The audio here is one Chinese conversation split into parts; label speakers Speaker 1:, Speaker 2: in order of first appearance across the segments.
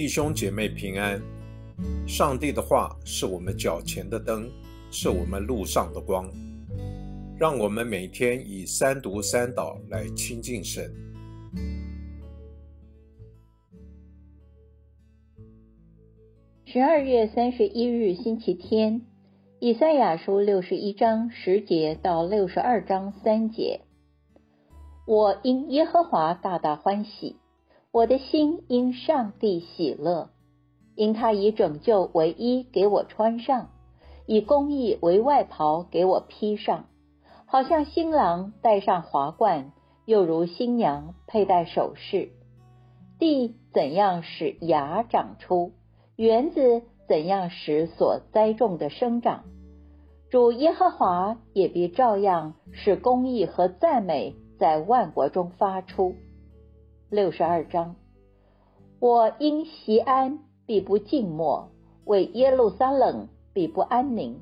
Speaker 1: 弟兄姐妹平安。上帝的话是我们脚前的灯，是我们路上的光。让我们每天以三读三祷来亲近神。
Speaker 2: 十二月三十一日星期天，以赛亚书六十一章十节到六十二章三节。我因耶和华大大欢喜。我的心因上帝喜乐，因他以拯救为衣给我穿上，以公义为外袍给我披上，好像新郎戴上华冠，又如新娘佩戴首饰。地怎样使芽长出，园子怎样使所栽种的生长，主耶和华也必照样使公义和赞美在万国中发出。六十二章，我因西安必不静默，为耶路撒冷必不安宁，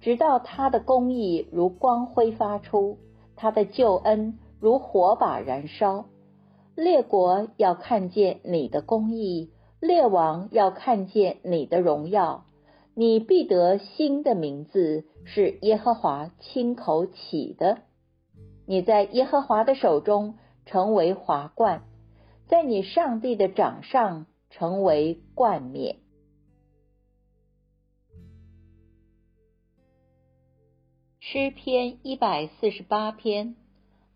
Speaker 2: 直到他的公义如光辉发出，他的救恩如火把燃烧。列国要看见你的公义，列王要看见你的荣耀。你必得新的名字，是耶和华亲口起的。你在耶和华的手中成为华冠。在你上帝的掌上成为冠冕。诗篇一百四十八篇，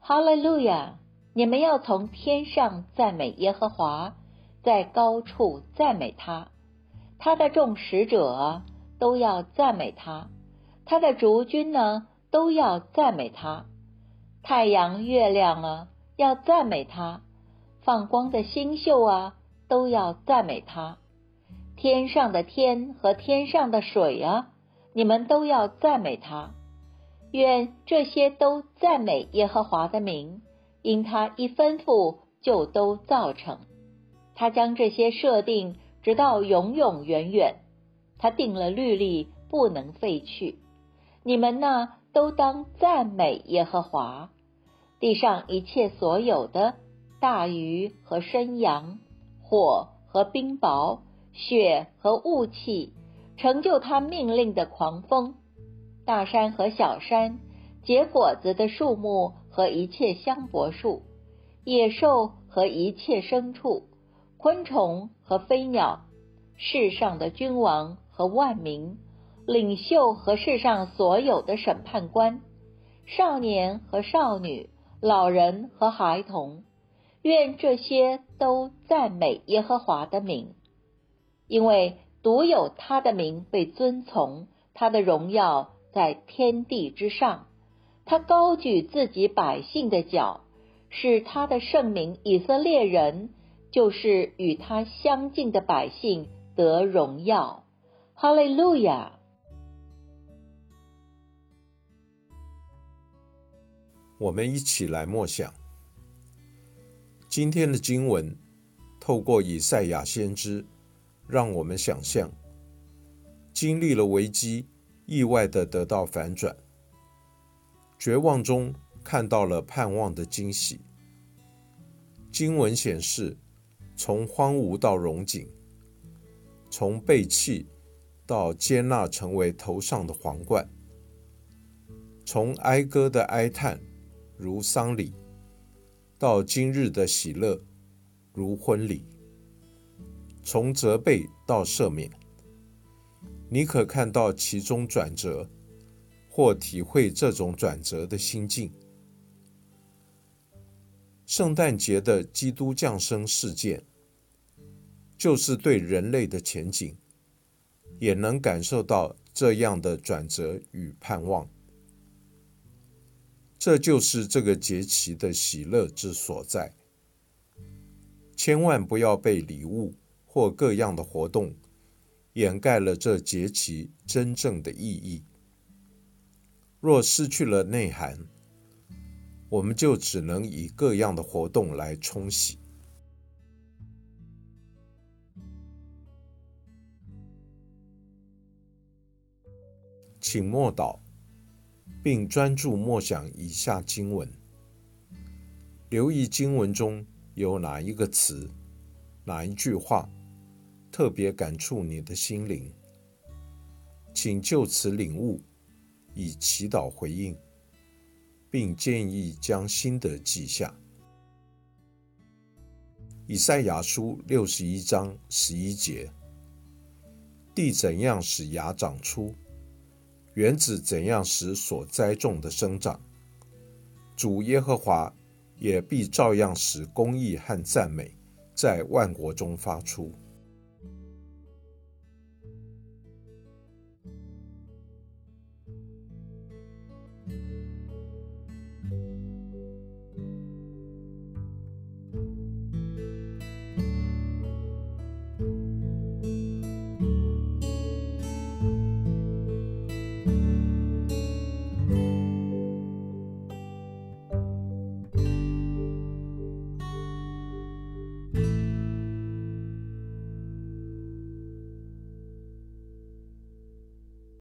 Speaker 2: 哈利路亚！你们要从天上赞美耶和华，在高处赞美他，他的众使者都要赞美他，他的诸君呢都要赞美他，太阳、月亮啊要赞美他。放光的星宿啊，都要赞美他；天上的天和天上的水啊，你们都要赞美他。愿这些都赞美耶和华的名，因他一吩咐就都造成。他将这些设定，直到永永远远。他定了律例，不能废去。你们呢，都当赞美耶和华。地上一切所有的。大鱼和生羊，火和冰雹，雪和雾气，成就他命令的狂风。大山和小山，结果子的树木和一切香柏树，野兽和一切牲畜，昆虫和飞鸟，世上的君王和万民，领袖和世上所有的审判官，少年和少女，老人和孩童。愿这些都赞美耶和华的名，因为独有他的名被尊崇，他的荣耀在天地之上。他高举自己百姓的脚，使他的圣名以色列人，就是与他相近的百姓得荣耀。哈利路亚！
Speaker 1: 我们一起来默想。今天的经文透过以赛亚先知，让我们想象经历了危机，意外的得到反转，绝望中看到了盼望的惊喜。经文显示，从荒芜到荣景，从背弃到接纳，成为头上的皇冠；从哀歌的哀叹，如丧礼。到今日的喜乐，如婚礼；从责备到赦免，你可看到其中转折，或体会这种转折的心境。圣诞节的基督降生事件，就是对人类的前景，也能感受到这样的转折与盼望。这就是这个节期的喜乐之所在。千万不要被礼物或各样的活动掩盖了这节期真正的意义。若失去了内涵，我们就只能以各样的活动来冲洗。请默祷。并专注默想以下经文，留意经文中有哪一个词、哪一句话特别感触你的心灵，请就此领悟，以祈祷回应，并建议将心得记下。以赛亚书六十一章十一节：地怎样使芽长出，原子怎样使所栽种的生长，主耶和华也必照样使公义和赞美在万国中发出。